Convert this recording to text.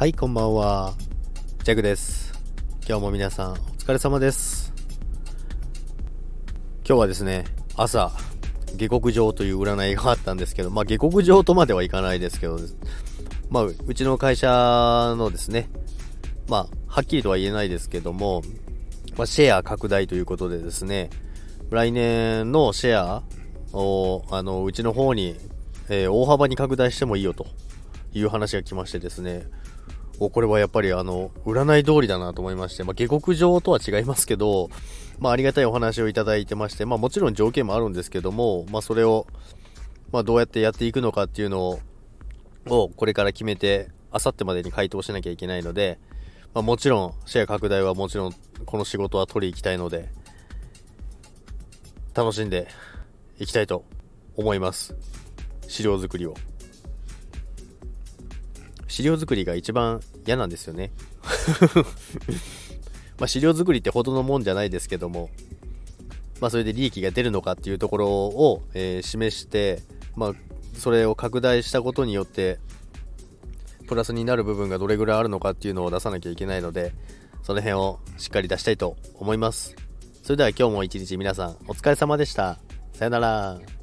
はい、こんばんは。ジャグです。今日も皆さんお疲れ様です。今日はですね、朝、下克上という占いがあったんですけど、まあ下克上とまではいかないですけど、まあうちの会社のですね、まあはっきりとは言えないですけども、まあ、シェア拡大ということでですね、来年のシェアを、あの、うちの方に、えー大幅に拡大してもいいよという話が来ましてですね、おこれはやっぱりあの、占い通りだなと思いまして、まあ、下克上とは違いますけど、まあ、ありがたいお話をいただいてまして、まあ、もちろん条件もあるんですけども、まあ、それを、まあ、どうやってやっていくのかっていうのを、これから決めて、あさってまでに回答しなきゃいけないので、まあ、もちろん、シェア拡大はもちろん、この仕事は取りに行きたいので、楽しんでいきたいと思います。資料作りを。資料作りが一番嫌なんですよね。まあ資料作りってほどのもんじゃないですけども、まあそれで利益が出るのかっていうところを、えー示して、まあそれを拡大したことによって、プラスになる部分がどれぐらいあるのかっていうのを出さなきゃいけないので、その辺をしっかり出したいと思います。それでは今日も一日皆さんお疲れ様でした。さよなら。